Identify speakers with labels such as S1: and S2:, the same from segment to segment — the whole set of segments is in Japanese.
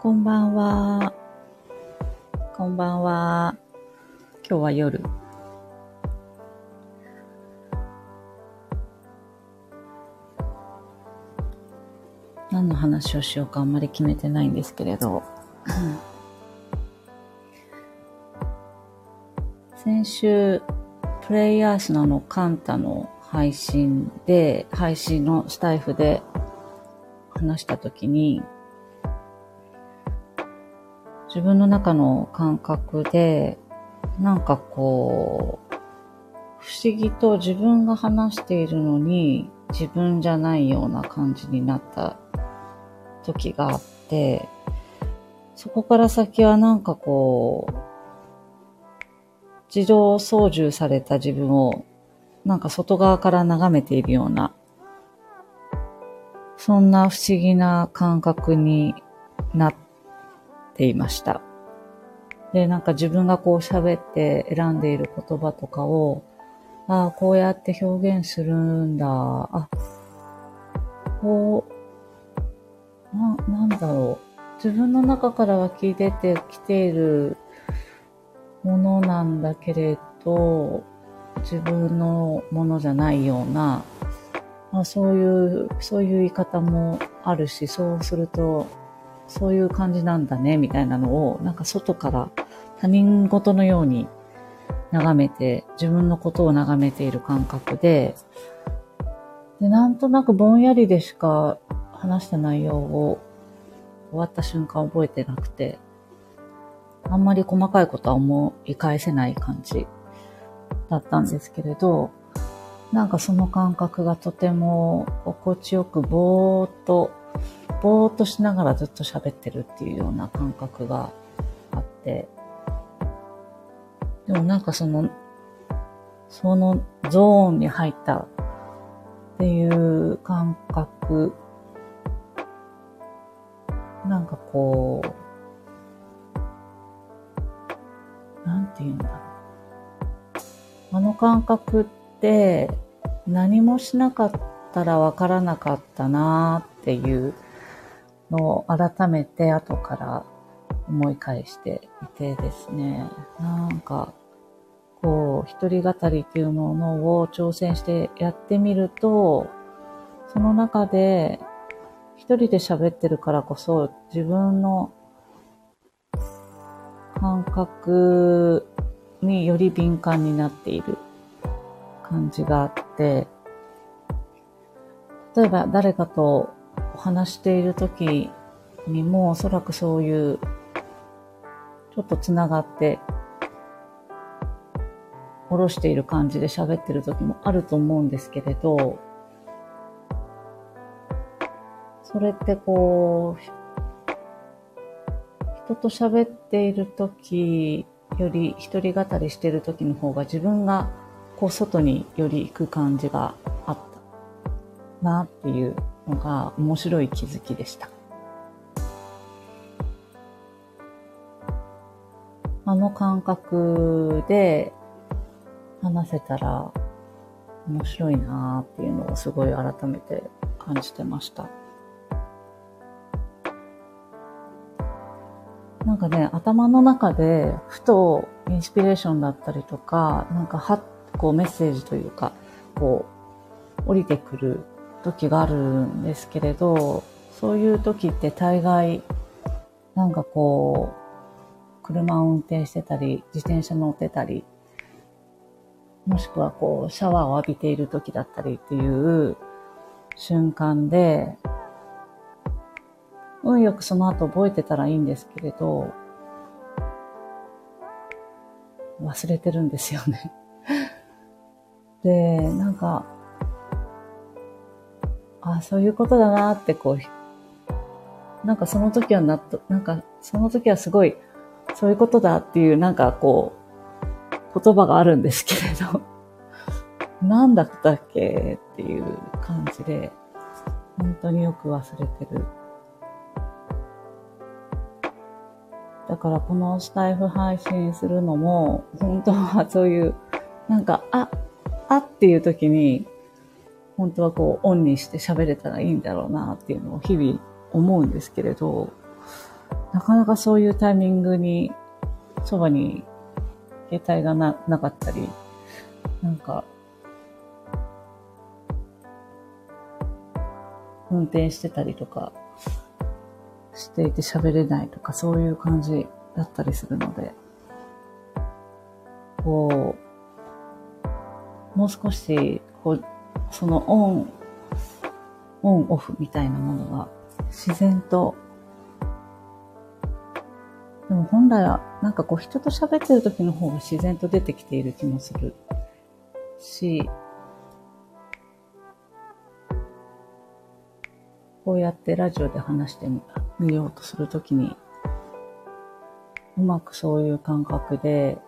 S1: こんばんは。こんばんは。今日は夜。何の話をしようかあんまり決めてないんですけれど。先週、プレイヤースののカンタの配信で、配信のスタイフで話したときに、自分の中の感覚で、なんかこう、不思議と自分が話しているのに自分じゃないような感じになった時があって、そこから先はなんかこう、自動操縦された自分をなんか外側から眺めているような、そんな不思議な感覚になってていました。で、なんか自分がこう喋って選んでいる言葉とかを、ああ、こうやって表現するんだ。あ、こう、な、なんだろう。自分の中から湧き出てきているものなんだけれど、自分のものじゃないような、まあ、そういう、そういう言い方もあるし、そうすると、そういう感じなんだね、みたいなのを、なんか外から他人事のように眺めて、自分のことを眺めている感覚で、で、なんとなくぼんやりでしか話した内容を終わった瞬間覚えてなくて、あんまり細かいことは思い返せない感じだったんですけれど、なんかその感覚がとても心地よくぼーっと、ぼーっとしながらずっと喋ってるっていうような感覚があって、でもなんかその、そのゾーンに入ったっていう感覚、なんかこう、なんて言うんだろう。あの感覚って何もしなかったらわからなかったなーっていうのを改めて後から思い返していてですね、なんか、こう、一人語りっていうものを挑戦してやってみると、その中で一人で喋ってるからこそ自分の感覚により敏感になっている感じがあって、例えば誰かと話している時にもおそらくそういうちょっとつながって下ろしている感じで喋ってる時もあると思うんですけれど、それってこう、人と喋っている時より一人語りしてる時の方が自分がこう外により行く感じがあったなっていうのが面白い気づきでした。あの感覚で話せたら面白いなーっていうのをすごい改めて感じてました。なんかね、頭の中で、ふとインスピレーションだったりとか、なんかは、こうメッセージというか、こう、降りてくる時があるんですけれど、そういう時って大概、なんかこう、車を運転してたり、自転車乗ってたり、もしくはこう、シャワーを浴びている時だったりっていう瞬間で、運よくその後覚えてたらいいんですけれど、忘れてるんですよね。で、なんか、ああ、そういうことだなってこう、なんかその時はなっと、なんかその時はすごい、そういうことだっていうなんかこう、言葉があるんですけれど、なんだったっけっていう感じで、本当によく忘れてる。だからこのスタイフ配信するのも、本当はそういう、なんか、あ、あっていう時に、本当はこうオンにして喋れたらいいんだろうなっていうのを日々思うんですけれど、なかなかそういうタイミングに、そばに携帯がな、なかったり、なんか、運転してたりとかしていて喋れないとかそういう感じだったりするので、こう、もう少し、こう、そのオン、オンオフみたいなものが自然と、でも本来はなんかこう人と喋ってる時の方が自然と出てきている気もするし、こうやってラジオで話してみようとするときに、うまくそういう感覚で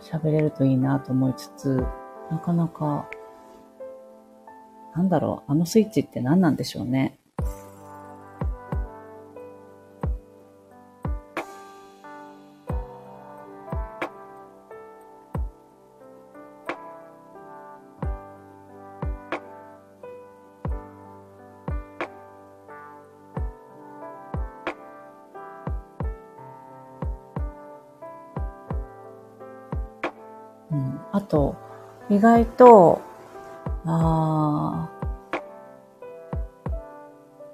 S1: 喋れるといいなと思いつつ、なかなか、なんだろう、あのスイッチって何なんでしょうね。うん、あと、意外と、あ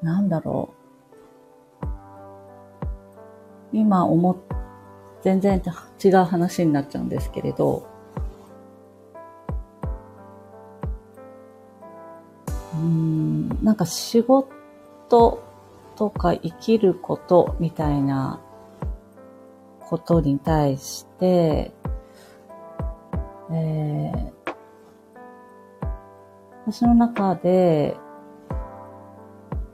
S1: ー、なんだろう。今思っ、全然違う話になっちゃうんですけれど、うん、なんか仕事とか生きることみたいなことに対して、えー、私の中で、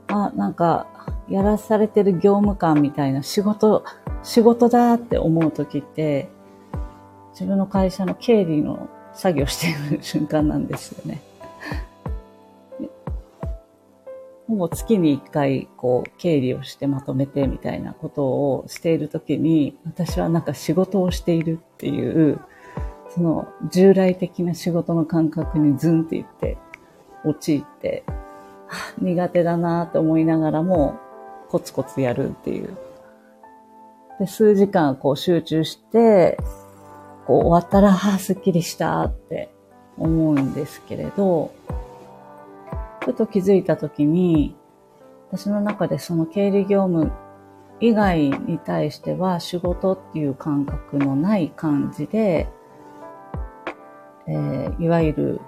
S1: あ、なんか、やらされてる業務感みたいな仕事、仕事だって思う時って、自分の会社の経理の作業している瞬間なんですよね。ほぼ月に一回、こう、経理をしてまとめてみたいなことをしているときに、私はなんか仕事をしているっていう、その従来的な仕事の感覚にズンっていって、陥って、苦手だなって思いながらも、コツコツやるっていう。で、数時間こう集中して、こう終わったら、ああ、すっきりしたって思うんですけれど、ふと気づいたときに、私の中でその経理業務以外に対しては仕事っていう感覚のない感じで、えー、いわゆる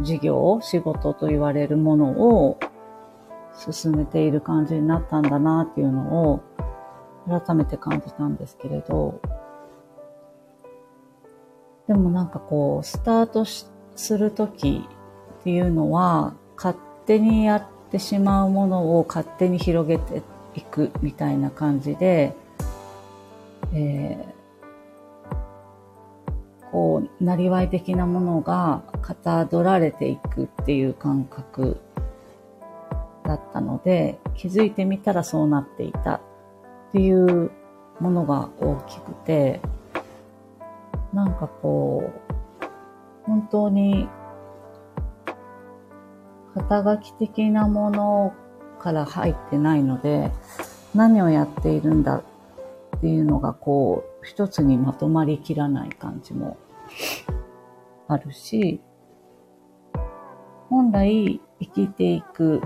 S1: 事業、仕事と言われるものを進めている感じになったんだなっていうのを改めて感じたんですけれど、でもなんかこう、スタートするときっていうのは、勝手にやってしまうものを勝手に広げていくみたいな感じで、えーこう、なりわい的なものがかたどられていくっていう感覚だったので、気づいてみたらそうなっていたっていうものが大きくて、なんかこう、本当に肩書き的なものから入ってないので、何をやっているんだっていうのがこう、一つにまとまりきらない感じもあるし、本来生きていく、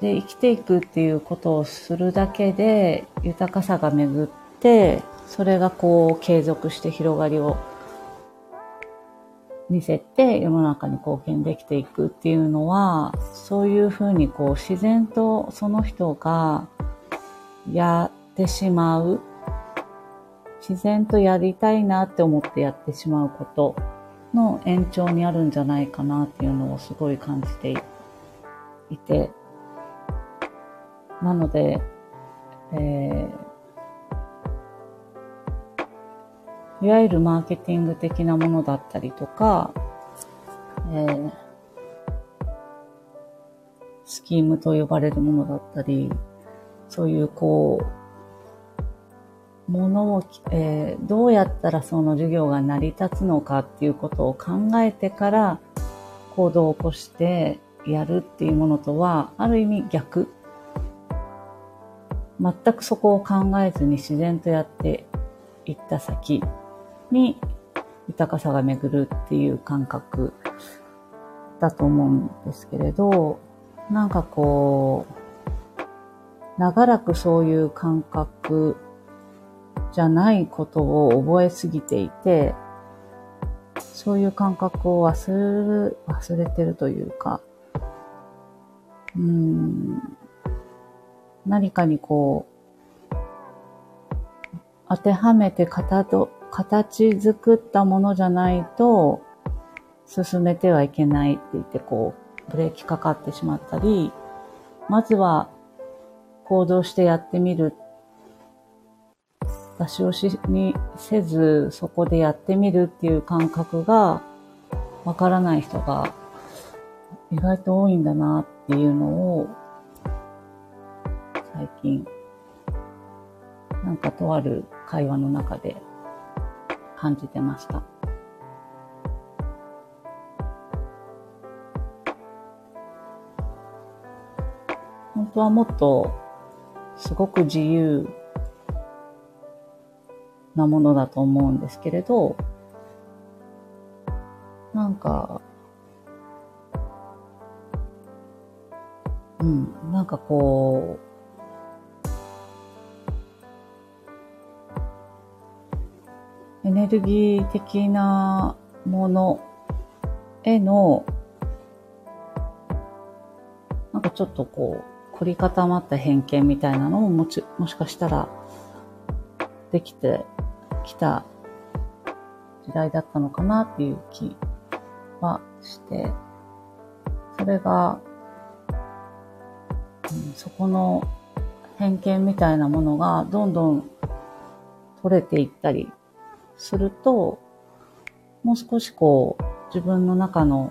S1: で、生きていくっていうことをするだけで豊かさが巡って、それがこう継続して広がりを見せて世の中に貢献できていくっていうのは、そういうふうにこう自然とその人がやってしまう自然とやりたいなって思ってやってしまうことの延長にあるんじゃないかなっていうのをすごい感じていて、なので、えー、いわゆるマーケティング的なものだったりとか、えー、スキームと呼ばれるものだったり、そういうこう、ものを、えー、どうやったらその授業が成り立つのかっていうことを考えてから行動を起こしてやるっていうものとは、ある意味逆。全くそこを考えずに自然とやっていった先に豊かさが巡るっていう感覚だと思うんですけれど、なんかこう、長らくそういう感覚じゃないことを覚えすぎていて、そういう感覚を忘れ、忘れてるというか、うん、何かにこう、当てはめて形と、形作ったものじゃないと、進めてはいけないって言って、こう、ブレーキかかってしまったり、まずは行動してやってみる。出し惜しみせず、そこでやってみるっていう感覚が、わからない人が意外と多いんだなっていうのを最近、なんかとある会話の中で感じてました。本当はもっとすごく自由なものだと思うんですけれど、なんか、うん、なんかこう、エネルギー的なものへの、なんかちょっとこう、凝り固まった偏見みたいなのももち、もしかしたら、できてきた時代だったのかなっていう気はして、それが、うん、そこの偏見みたいなものがどんどん取れていったりすると、もう少しこう、自分の中の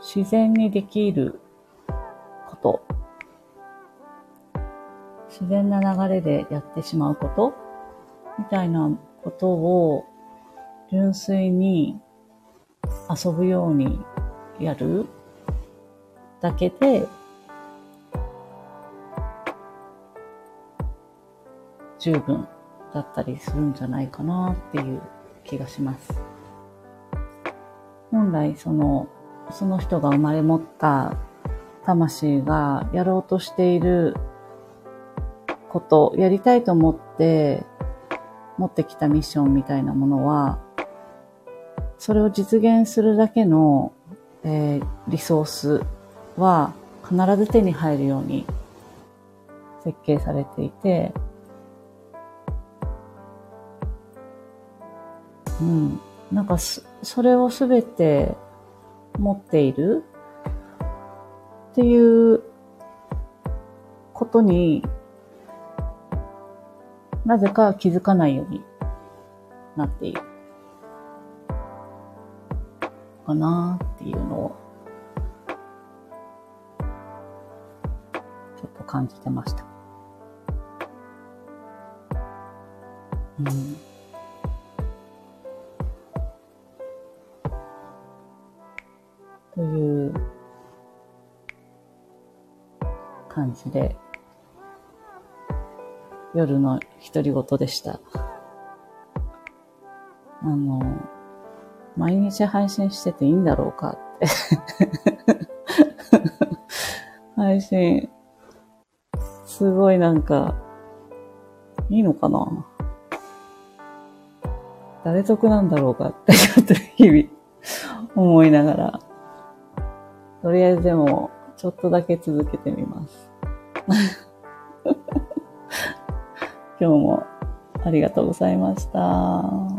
S1: 自然にできること、自然な流れでやってしまうこと。みたいなことを純粋に遊ぶようにやるだけで十分だったりするんじゃないかなっていう気がします。本来その、その人が生まれ持った魂がやろうとしていること、やりたいと思って持ってきたミッションみたいなものは、それを実現するだけの、えー、リソースは必ず手に入るように設計されていて、うん。なんかそれをすべて持っているっていうことになぜか気づかないようになっている。かなっていうのを、ちょっと感じてました。うん。という感じで、夜の独り言でした。あの、毎日配信してていいんだろうかって 配信、すごいなんか、いいのかな誰得なんだろうかってちょっと日々思いながらとりあえずでも、ちょっとだけ続けてみます。今日もありがとうございました。